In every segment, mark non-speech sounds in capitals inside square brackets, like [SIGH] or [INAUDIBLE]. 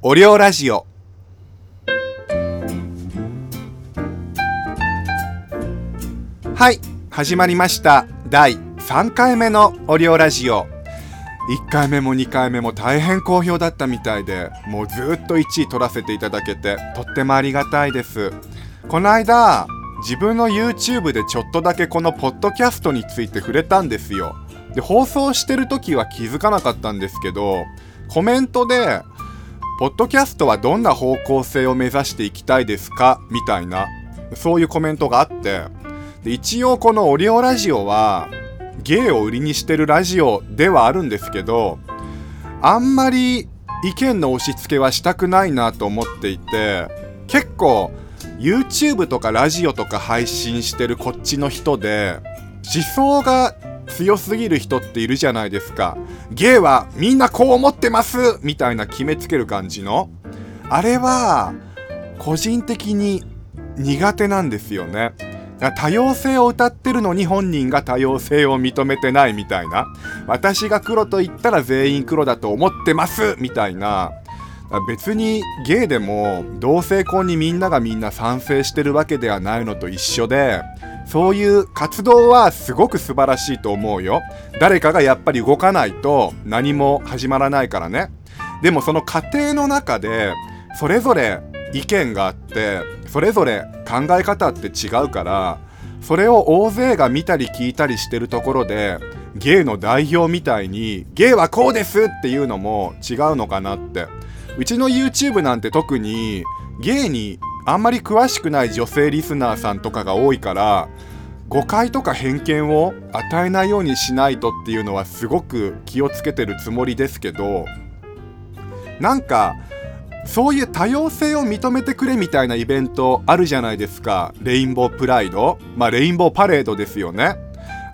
おりょうラジオ。はい始まりました。第3回目のおりょうラジオ。1回目も2回目も大変好評だったみたいでもうずっと1位取らせていただけてとってもありがたいです。この間自分の YouTube でちょっとだけこのポッドキャストについて触れたんですよ。で放送してる時は気づかなかったんですけどコメントでポッドキャストはどんな方向性を目指していきたいですか？みたいなそういうコメントがあって。で一応このオリオラジオは芸を売りにしてるラジオではあるんですけどあんまり意見の押し付けはしたくないなと思っていて結構 YouTube とかラジオとか配信してるこっちの人で思想が強すぎる人っているじゃないですか。芸はみんなこう思ってます。みたいな決めつける感じの。あれは個人的に苦手なんですよね。多様性を歌ってるのに本人が多様性を認めてないみたいな。私が黒と言ったら全員黒だと思ってます。みたいな。別にゲイでも同性婚にみんながみんな賛成してるわけではないのと一緒で。そういう活動はすごく素晴らしいと思うよ。誰かがやっぱり動かないと何も始まらないからね。でもその過程の中でそれぞれ意見があってそれぞれ考え方って違うからそれを大勢が見たり聞いたりしてるところでゲイの代表みたいにゲイはこうですっていうのも違うのかなって。うちの YouTube なんて特にゲイにあんまり詳しくない女性リスナーさんとかが多いから誤解とか偏見を与えないようにしないとっていうのはすごく気をつけてるつもりですけどなんかそういう多様性を認めてくれみたいなイベントあるじゃないですか。レインボープライド。まあレインボーパレードですよね。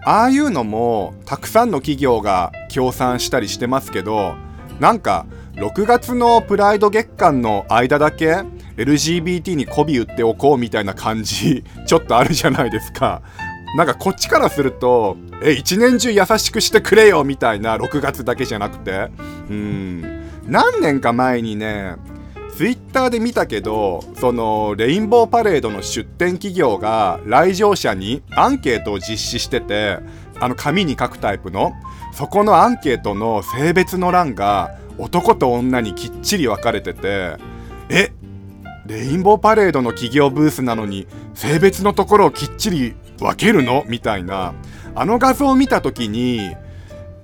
ああいうのもたくさんの企業が協賛したりしてますけどなんか6月のプライド月間の間だけ LGBT に媚び売っておこうみたいな感じ [LAUGHS] ちょっとあるじゃないですか。なんかこっちからするとえ一年中優しくしてくれよみたいな6月だけじゃなくて。うん。何年か前にねツイッターで見たけどそのレインボーパレードの出展企業が来場者にアンケートを実施しててあの紙に書くタイプの。そこのアンケートの性別の欄が男と女にきっちり分かれててえレインボーパレードの企業ブースなのに性別のところをきっちり分けるの？みたいなあの画像を見た時に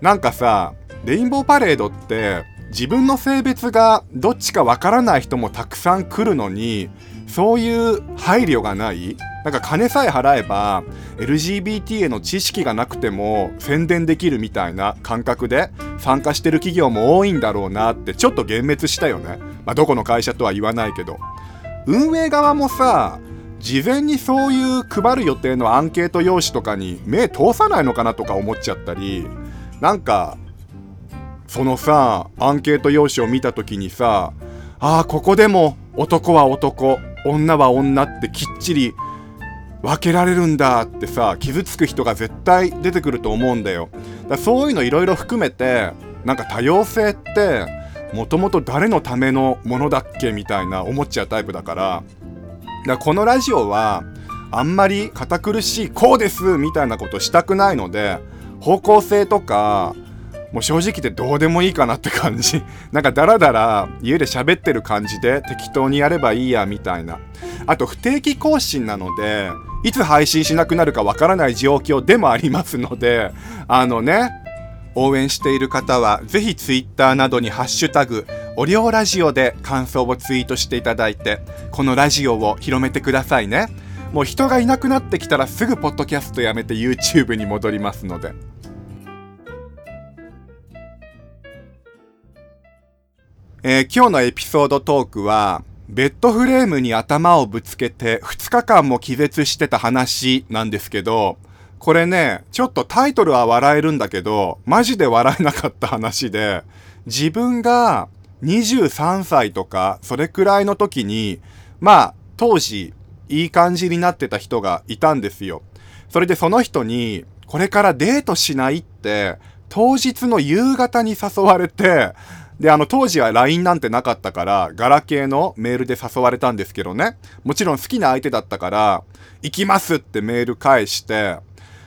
なんかさレインボーパレードって自分の性別がどっちかわからない人もたくさん来るのにそういう配慮がないなんか金さえ払えば LGBT への知識がなくても宣伝できるみたいな感覚で参加してる企業も多いんだろうなってちょっと幻滅したよね。まあ、どこの会社とは言わないけど。運営側もさ、事前にそういう配る予定のアンケート用紙とかに目通さないのかなとか思っちゃったり、なんかそのさアンケート用紙を見た時にさああここでも男は男女は女ってきっちり分けられるんだってさ傷つく人が絶対出てくると思うんだよ。だそういうのいろいろ含めてなんか多様性ってもともと誰のためのものだっけみたいな思っちゃうタイプだからだこのラジオはあんまり堅苦しいこうですみたいなことしたくないので方向性とかもう正直でどうでもいいかなって感じ。[LAUGHS] なんかダラダラ家で喋ってる感じで適当にやればいいやみたいな。あと不定期更新なので、いつ配信しなくなるかわからない状況でもありますので、あのね、応援している方はぜひ Twitter などにハッシュタグ、オリオラジオで感想をツイートしていただいて、このラジオを広めてくださいね。もう人がいなくなってきたらすぐポッドキャストやめて YouTube に戻りますので。えー、今日のエピソードトークは、ベッドフレームに頭をぶつけて2日間も気絶してた話なんですけど、これね、ちょっとタイトルは笑えるんだけど、マジで笑えなかった話で、自分が23歳とか、それくらいの時に、まあ、当時、いい感じになってた人がいたんですよ。それでその人に、これからデートしないって、当日の夕方に誘われて、で、あの、当時は LINE なんてなかったから、ガラケーのメールで誘われたんですけどね。もちろん好きな相手だったから、行きますってメール返して、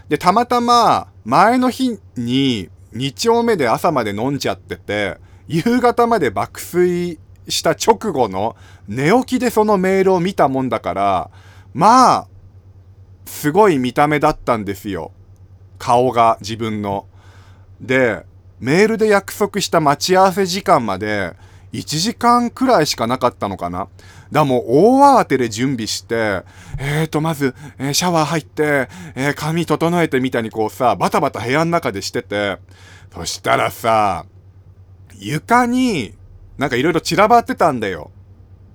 で、たまたま、前の日に、2丁目で朝まで飲んじゃってて、夕方まで爆睡した直後の寝起きでそのメールを見たもんだから、まあ、すごい見た目だったんですよ。顔が自分の。で、メールで約束した待ち合わせ時間まで1時間くらいしかなかったのかな。だ、もう大慌てで準備して、えーと、まず、えー、シャワー入って、えー、髪整えてみたいにこうさ、バタバタ部屋の中でしてて、そしたらさ、床に、なんかいろいろ散らばってたんだよ。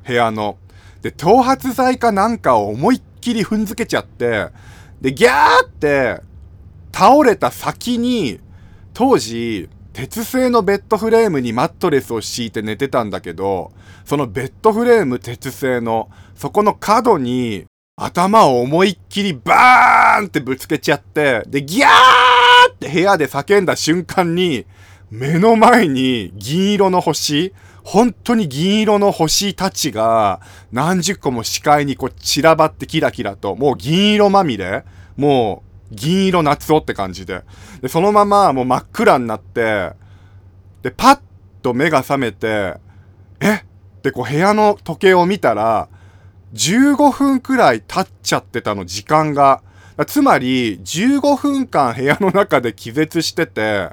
部屋の。で、頭髪剤かなんかを思いっきり踏んづけちゃって、で、ギャーって倒れた先に、当時、鉄製のベッドフレームにマットレスを敷いて寝てたんだけど、そのベッドフレーム鉄製の、そこの角に頭を思いっきりバーンってぶつけちゃって、で、ギャーって部屋で叫んだ瞬間に、目の前に銀色の星、本当に銀色の星たちが何十個も視界にこう散らばってキラキラと、もう銀色まみれ、もう銀色夏男って感じで。で、そのままもう真っ暗になって、で、パッと目が覚めて、え？ってこう部屋の時計を見たら、15分くらい経っちゃってたの、時間が。つまり、15分間部屋の中で気絶してて、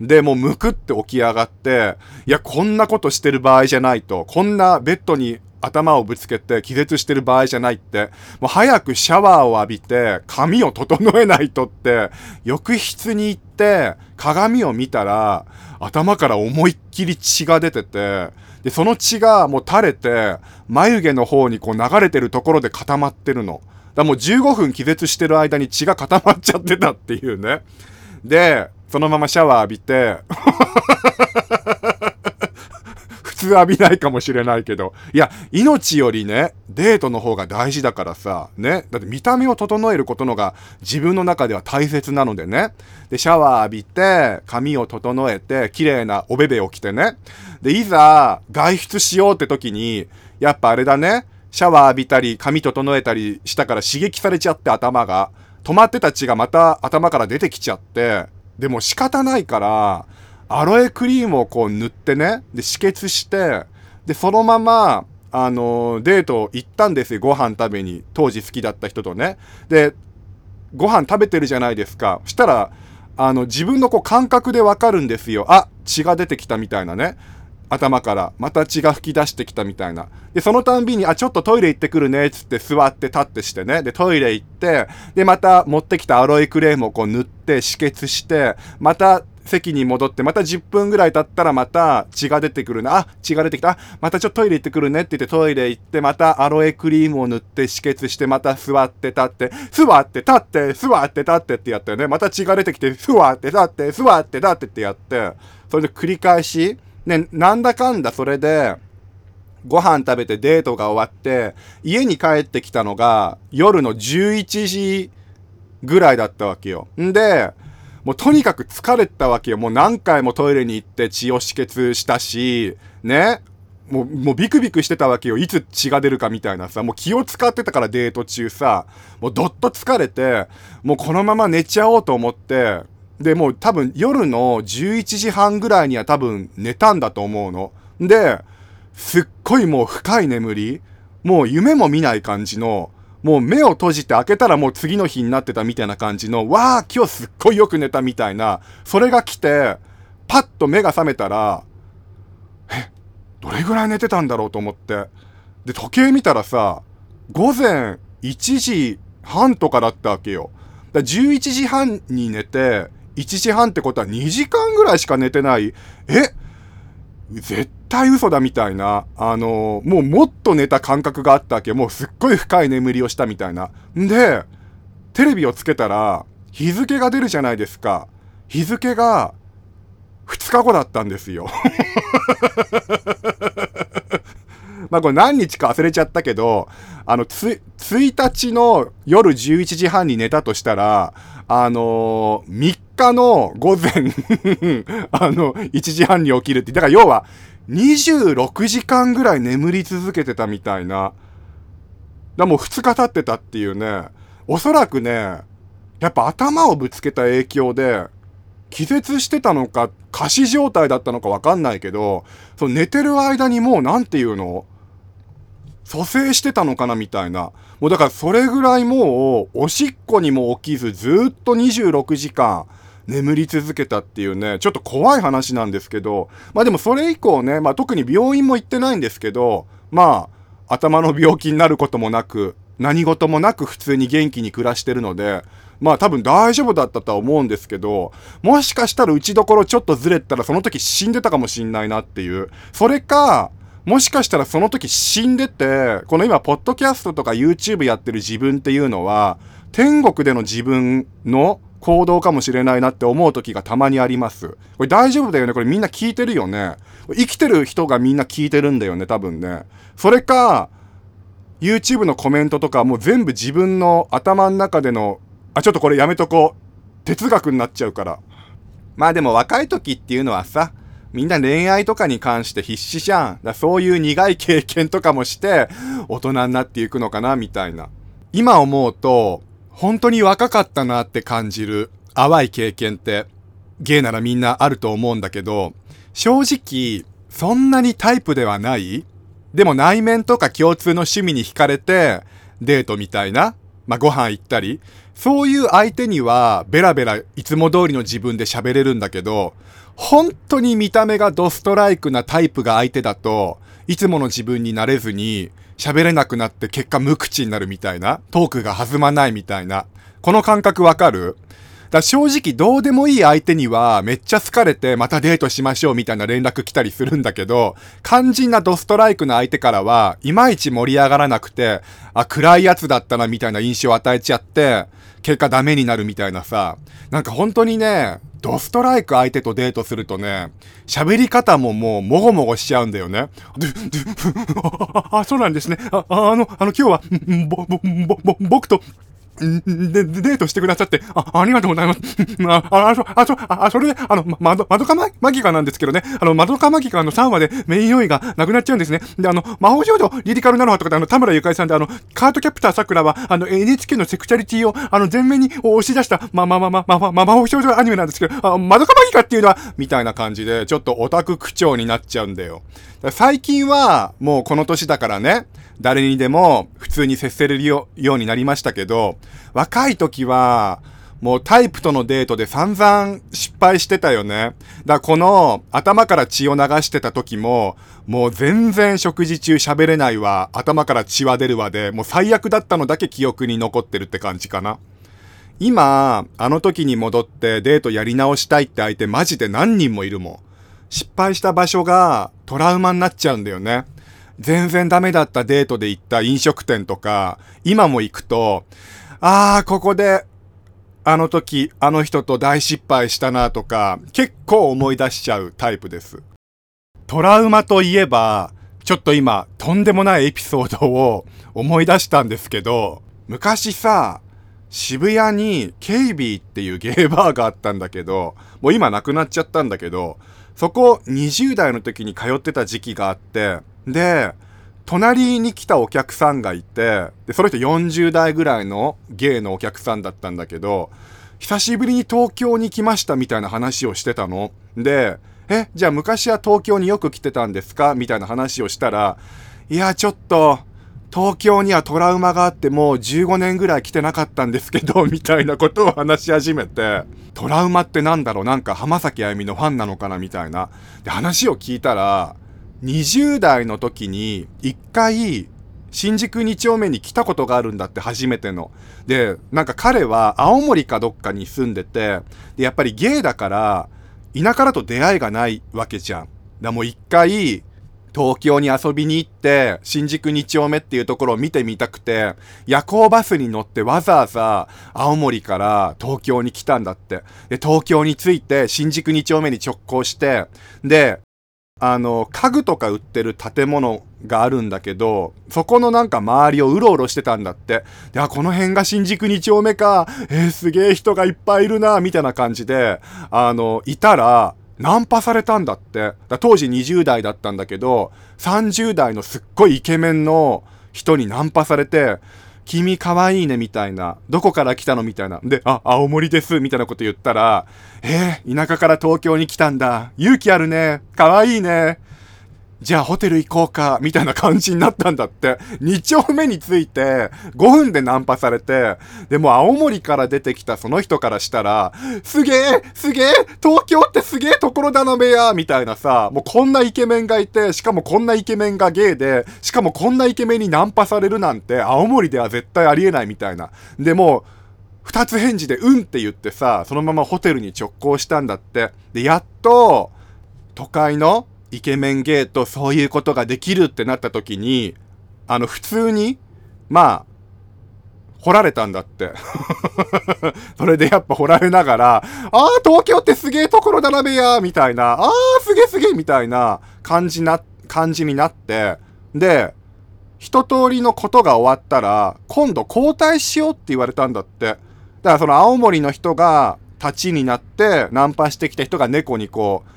で、もうむくって起き上がって、いや、こんなことしてる場合じゃないと。こんなベッドに頭をぶつけて気絶してる場合じゃないって、もう早くシャワーを浴びて髪を整えないとって、浴室に行って鏡を見たら、頭から思いっきり血が出てて、で、その血がもう垂れて、眉毛の方にこう流れてるところで固まってるの。だもう15分気絶してる間に血が固まっちゃってたっていうね。で、そのままシャワー浴びて浴びないかもしれないけど、いや、命よりね、デートの方が大事だからさ、ね、だって見た目を整えることのが自分の中では大切なのでね、で、シャワー浴びて、髪を整えて、綺麗なおべべを着てね、で、いざ外出しようって時に、やっぱあれだね、シャワー浴びたり、髪整えたりしたから刺激されちゃって頭が、止まってた血がまた頭から出てきちゃって、でも仕方ないから、アロエクリームをこう塗ってね、で、止血して、で、そのまま、あの、デート行ったんですよ、ご飯食べに。当時好きだった人とね。で、ご飯食べてるじゃないですか。したら、あの、自分のこう感覚でわかるんですよ。あ、血が出てきたみたいなね。頭からまた血が吹き出してきたみたいな。で、そのたんびに、あ、ちょっとトイレ行ってくるね、つって座って立ってしてね。で、トイレ行って、で、また持ってきたアロエクレームをこう塗って止血して、また席に戻って、また10分ぐらい経ったらまた血が出てくるな。あ、血が出てきた。あ、またちょっとトイレ行ってくるねって言ってトイレ行って、またアロエクリームを塗って止血して、また座って立って、座って立って、座って立ってってやったよね。また血が出てきて、座って立って、座って立ってってやって、それで繰り返し、ね、なんだかんだそれで、ご飯食べてデートが終わって、家に帰ってきたのが夜の11時ぐらいだったわけよ。んで、もうとにかく疲れたわけよ。もう何回もトイレに行って血を止血したし、ね。もう、もうビクビクしてたわけよ。いつ血が出るかみたいなさ。もう気を使ってたからデート中さ。もうどっと疲れて、もうこのまま寝ちゃおうと思って、で、もう多分夜の11時半ぐらいには多分寝たんだと思うの。で、すっごいもう深い眠り、もう夢も見ない感じの、もう目を閉じて開けたらもう次の日になってたみたいな感じの、わあ、今日すっごいよく寝たみたいな、それが来て、パッと目が覚めたら、え、どれぐらい寝てたんだろうと思って。で、時計見たらさ、午前1時半とかだったわけよ。だ11時半に寝て、1時半ってことは2時間ぐらいしか寝てない。え絶対嘘だみたいな。あの、もうもっと寝た感覚があったわけ。もうすっごい深い眠りをしたみたいな。んで、テレビをつけたら、日付が出るじゃないですか。日付が、2日後だったんですよ。[LAUGHS] まあこれ何日か忘れちゃったけど、あの、つ、1日の夜11時半に寝たとしたら、あのー、3日の午前 [LAUGHS] あの、1時半に起きるって、だから要は、26時間ぐらい眠り続けてたみたいな。だもう2日経ってたっていうね。おそらくね、やっぱ頭をぶつけた影響で、気絶してたのか、仮死状態だったのかわかんないけど、その寝てる間にもうなんていうの？蘇生してたのかなみたいな。もうだからそれぐらいもう、おしっこにも起きず、ずっと26時間眠り続けたっていうね、ちょっと怖い話なんですけど、まあでもそれ以降ね、まあ特に病院も行ってないんですけど、まあ、頭の病気になることもなく、何事もなく普通に元気に暮らしてるので、まあ多分大丈夫だったとは思うんですけど、もしかしたら打ちどころちょっとずれたらその時死んでたかもしんないなっていう。それか、もしかしたらその時死んでて、この今、ポッドキャストとか YouTube やってる自分っていうのは、天国での自分の行動かもしれないなって思う時がたまにあります。これ大丈夫だよねこれみんな聞いてるよね生きてる人がみんな聞いてるんだよね多分ね。それか、YouTube のコメントとかもう全部自分の頭の中での、あ、ちょっとこれやめとこう。哲学になっちゃうから。まあでも若い時っていうのはさ、みんな恋愛とかに関して必死じゃん。だそういう苦い経験とかもして、大人になっていくのかな、みたいな。今思うと、本当に若かったなって感じる淡い経験って、ゲイならみんなあると思うんだけど、正直、そんなにタイプではないでも内面とか共通の趣味に惹かれて、デートみたいな、まあ、ご飯行ったり、そういう相手にはベラベラいつも通りの自分で喋れるんだけど、本当に見た目がドストライクなタイプが相手だと、いつもの自分になれずに、喋れなくなって結果無口になるみたいな、トークが弾まないみたいな、この感覚わかる？だ正直どうでもいい相手にはめっちゃ好かれてまたデートしましょうみたいな連絡来たりするんだけど、肝心なドストライクな相手からはいまいち盛り上がらなくて、あ、暗いやつだったなみたいな印象を与えちゃって、結果ダメになるみたいなさ、なんか本当にね、ドストライク相手とデートするとね、喋り方ももうもごもごしちゃうんだよね。[LAUGHS] あ、そうなんですね。あ、あの、あの今日は、ぼ、ぼ、ぼ、僕とで、デートしてくださって、あ、ありがとうございます。[LAUGHS] あ、あ、そ、あ、そ、あ、それで、あの、ま、ど、まどかま、マギカなんですけどね、あの、まどかマギカの3話でメイン用意がなくなっちゃうんですね。で、あの、魔法少女リリカルナロハとかで、あの、田村ゆかりさんで、あの、カートキャプター桜は、あの、NHK のセクシャリティを、あの、前面に押し出した、ま、ま、ま、ま、ま、ま、魔法少女アニメなんですけど、あ、まどかマギカっていうのは、みたいな感じで、ちょっとオタク口調になっちゃうんだよ。最近は、もうこの年だからね、誰にでも普通に接せれるようになりましたけど、若い時は、もうタイプとのデートで散々失敗してたよね。だこの頭から血を流してた時も、もう全然食事中喋れないわ、頭から血は出るわで、もう最悪だったのだけ記憶に残ってるって感じかな。今、あの時に戻ってデートやり直したいって相手マジで何人もいるもん。失敗した場所がトラウマになっちゃうんだよね。全然ダメだったデートで行った飲食店とか、今も行くと、ああ、ここで、あの時、あの人と大失敗したなとか、結構思い出しちゃうタイプです。トラウマといえば、ちょっと今、とんでもないエピソードを [LAUGHS] 思い出したんですけど、昔さ、渋谷にケイビーっていうゲーバーがあったんだけど、もう今なくなっちゃったんだけど、そこ20代の時に通ってた時期があって、で、隣に来たお客さんがいて、で、その人40代ぐらいのゲイのお客さんだったんだけど、久しぶりに東京に来ましたみたいな話をしてたの。で、え、じゃあ昔は東京によく来てたんですか？みたいな話をしたら、いや、ちょっと、東京にはトラウマがあってもう15年ぐらい来てなかったんですけど、[LAUGHS] みたいなことを話し始めて、トラウマってなんだろう？なんか浜崎あゆみのファンなのかな？みたいな。で、話を聞いたら、20代の時に一回新宿2丁目に来たことがあるんだって初めての。で、なんか彼は青森かどっかに住んでて、で、やっぱりゲイだから、田舎だと出会いがないわけじゃん。だもう一回、東京に遊びに行って、新宿2丁目っていうところを見てみたくて、夜行バスに乗ってわざわざ青森から東京に来たんだって。で、東京に着いて新宿2丁目に直行して、で、あの、家具とか売ってる建物があるんだけど、そこのなんか周りをうろうろしてたんだって。で、あ、この辺が新宿2丁目か。えー、すげえ人がいっぱいいるな、みたいな感じで、あの、いたら、ナンパされたんだって。当時20代だったんだけど、30代のすっごいイケメンの人にナンパされて、君かわいいねみたいな。どこから来たのみたいな。で、あ、青森ですみたいなこと言ったら、えー、田舎から東京に来たんだ。勇気あるね。かわいいね。じゃあホテル行こうか、みたいな感じになったんだって。2丁目に着いて、5分でナンパされて、でも青森から出てきたその人からしたら、すげえすげえ東京ってすげえところだなべやみたいなさ、もうこんなイケメンがいて、しかもこんなイケメンがゲイで、しかもこんなイケメンにナンパされるなんて、青森では絶対ありえないみたいな。でも、二つ返事でうんって言ってさ、そのままホテルに直行したんだって。で、やっと、都会のイケメンゲーとそういうことができるってなった時に、あの、普通に、まあ、掘られたんだって。[LAUGHS] それでやっぱ掘られながら、ああ、東京ってすげえところだなべや、みたいな、ああ、すげえすげえ、みたいな感じな、感じになって、で、一通りのことが終わったら、今度交代しようって言われたんだって。だからその青森の人が立ちになってナンパしてきた人が猫にこう、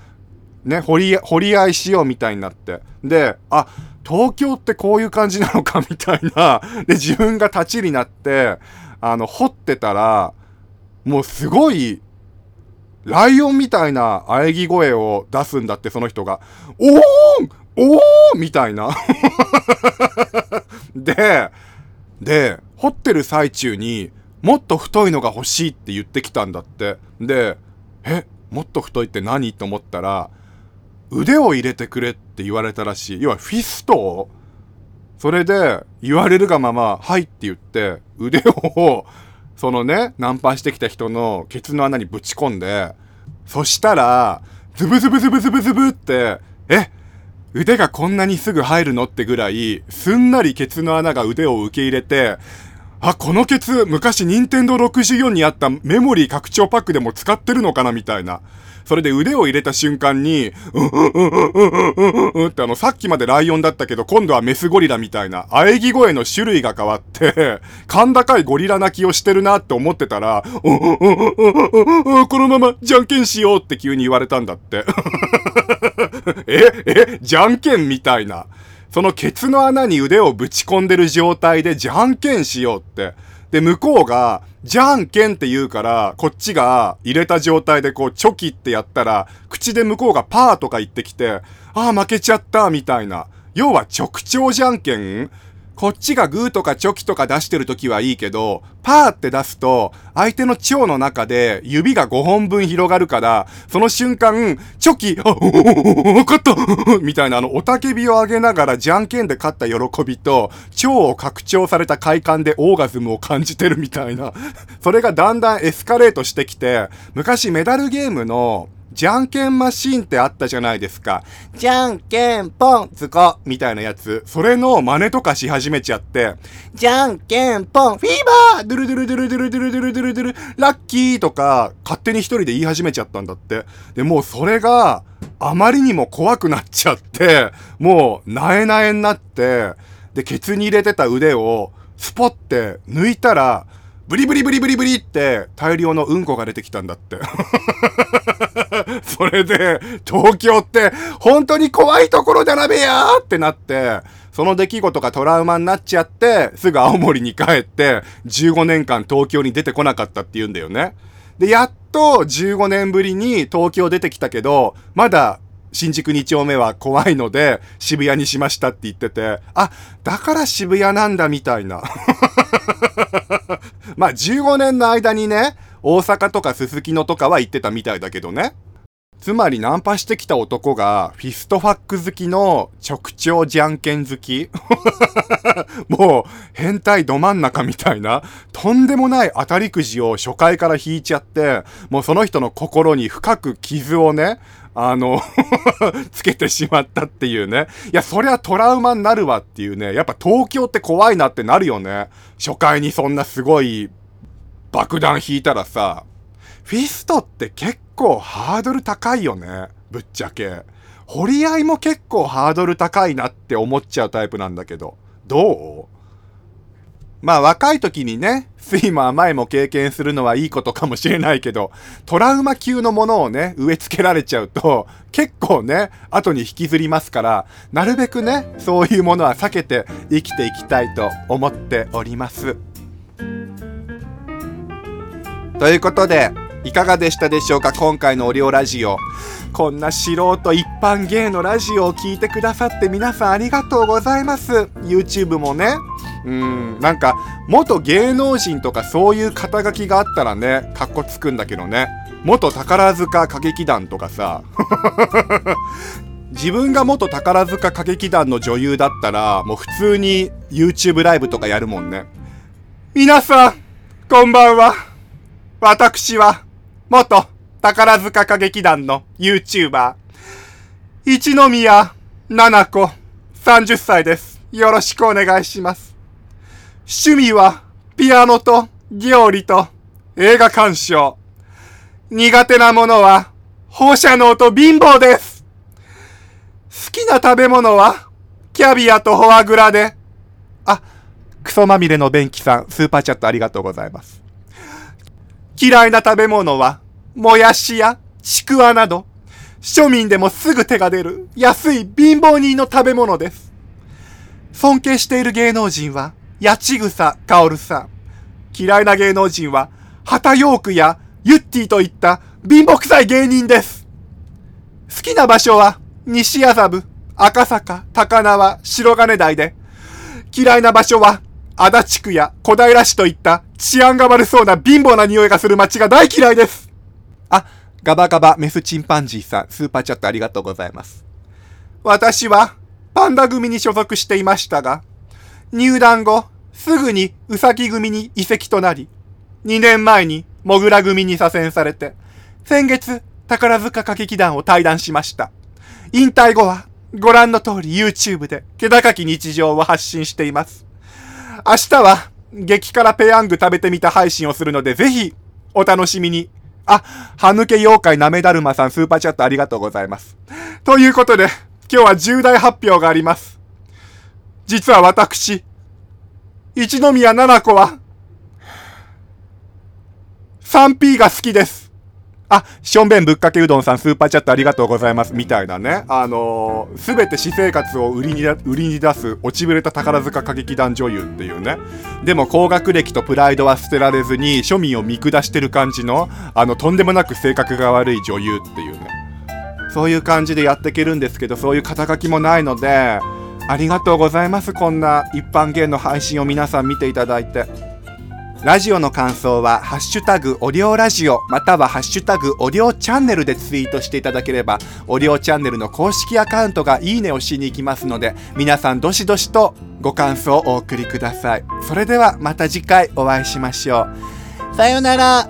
ね、掘り、掘り合いしようみたいになって。で、あ、東京ってこういう感じなのかみたいな。[LAUGHS] で、自分が立ちになって、あの、掘ってたら、もうすごい、ライオンみたいな喘ぎ声を出すんだって、その人が。おーんおーみたいな。[LAUGHS] で、で、掘ってる最中に、もっと太いのが欲しいって言ってきたんだって。で、え、もっと太いって何？と思ったら、腕を入れてくれって言われたらしい。要はフィストをそれで言われるがまま、はいって言って、腕を、そのね、ナンパしてきた人のケツの穴にぶち込んで、そしたら、ズブズブズブズブズブって、え腕がこんなにすぐ入るの？ってぐらい、すんなりケツの穴が腕を受け入れて、あ、このケツ、昔任天堂64にあったメモリー拡張パックでも使ってるのかなみたいな。それで腕を入れた瞬間に、うんうんうんうんうんうんうんってあの、さっきまでライオンだったけど、今度はメスゴリラみたいな、喘ぎ声の種類が変わって、甲高いゴリラ鳴きをしてるなって思ってたら、うんうんうんうんうんこのままじゃんけんしようって急に言われたんだって。え、え、じゃんけんみたいな。そのケツの穴に腕をぶち込んでる状態でじゃんけんしようって。で、向こうが、じゃんけんって言うから、こっちが入れた状態でこう、チョキってやったら、口で向こうがパーとか言ってきて、ああ、負けちゃった、みたいな。要は直腸じゃんけんこっちがグーとかチョキとか出してる時はいいけど、パーって出すと、相手の腸の中で指が5本分広がるから、その瞬間、チョキ、あ、おおわかった [LAUGHS] みたいなあの、おたけびを上げながらじゃんけんで勝った喜びと、腸を拡張された快感でオーガズムを感じてるみたいな。それがだんだんエスカレートしてきて、昔メダルゲームの、じゃんけんマシーンってあったじゃないですか。じゃんけんぽん、ズコ、みたいなやつ。それの真似とかし始めちゃって、じゃんけんぽん、フィーバードゥルドゥルドゥルドゥルドゥルドゥルドゥルドゥル、ラッキーとか、勝手に一人で言い始めちゃったんだって。で、もうそれが、あまりにも怖くなっちゃって、もう、なえなえになって、で、ケツに入れてた腕を、スポって抜いたら、ブリブリブリブリブリって大量のうんこが出てきたんだって。[LAUGHS] [LAUGHS] それで、東京って本当に怖いところだなべやーってなって、その出来事がトラウマになっちゃって、すぐ青森に帰って、15年間東京に出てこなかったって言うんだよね。で、やっと15年ぶりに東京出てきたけど、まだ新宿2丁目は怖いので渋谷にしましたって言ってて、あ、だから渋谷なんだみたいな。[LAUGHS] まあ15年の間にね、大阪とかすすきのとかは行ってたみたいだけどね。つまりナンパしてきた男がフィストファック好きの直腸じゃんけん好き [LAUGHS] もう変態ど真ん中みたいなとんでもない当たりくじを初回から引いちゃってもうその人の心に深く傷をねあの [LAUGHS] つけてしまったっていうね。いや、そりゃトラウマになるわっていうね。やっぱ東京って怖いなってなるよね。初回にそんなすごい爆弾引いたらさ、フィストって結構ハードル高いよね。ぶっちゃけ。掘り合いも結構ハードル高いなって思っちゃうタイプなんだけど、どう？まあ若い時にね、酸いも甘いも経験するのはいいことかもしれないけど、トラウマ級のものをね、植え付けられちゃうと、結構ね、後に引きずりますから、なるべくね、そういうものは避けて生きていきたいと思っております。ということで、いかがでしたでしょうか？今回のオリオラジオ。こんな素人一般芸のラジオを聴いてくださって皆さんありがとうございます。YouTube もね。うん、なんか、元芸能人とかそういう肩書きがあったらね、かっこつくんだけどね。元宝塚歌劇団とかさ。[LAUGHS] 自分が元宝塚歌劇団の女優だったら、もう普通に YouTube ライブとかやるもんね。皆さん、こんばんは。私は、元宝塚歌劇団の YouTuber、一宮七子、30歳です。よろしくお願いします。趣味は、ピアノと料理と映画鑑賞。苦手なものは、放射能と貧乏です。好きな食べ物は、キャビアとフォアグラで、あ、クソまみれの便器さん、スーパーチャットありがとうございます。嫌いな食べ物は、もやしやちくわなど、庶民でもすぐ手が出る安い貧乏人の食べ物です。尊敬している芸能人は、八千草薫さん。嫌いな芸能人は、畑ヨークやユッティといった貧乏臭い芸人です。好きな場所は、西麻布、赤坂、高輪、白金台で、嫌いな場所は、足立区や小平市といった治安が悪そうな貧乏な匂いがする街が大嫌いです。あ、ガバガバメスチンパンジーさん、スーパーチャットありがとうございます。私は、パンダ組に所属していましたが、入団後、すぐにウサギ組に移籍となり、2年前にモグラ組に左遷されて、先月、宝塚歌劇団を退団しました。引退後は、ご覧の通り YouTube で気高き日常を発信しています。明日は、激辛ペヤング食べてみた配信をするので、ぜひ、お楽しみに。あ、歯抜け妖怪なめだるまさんスーパーチャットありがとうございます。ということで、今日は重大発表があります。実は私、一宮七子は、3P が好きです。あ、しょんべんぶっかけうどんさんスーパーチャットありがとうございます。みたいなね。あの、すべて私生活を売りに、売りに出す落ちぶれた宝塚歌劇団女優っていうね。でも高学歴とプライドは捨てられずに庶民を見下してる感じの、あの、とんでもなく性格が悪い女優っていうね。そういう感じでやっていけるんですけど、そういう肩書きもないので、ありがとうございます。こんな一般芸の配信を皆さん見ていただいて。ラジオの感想は、ハッシュタグオリオラジオ、またはハッシュタグオリオチャンネルでツイートしていただければ、おりょうチャンネルの公式アカウントがいいねをしに行きますので、皆さんどしどしとご感想をお送りください。それではまた次回お会いしましょう。さようなら。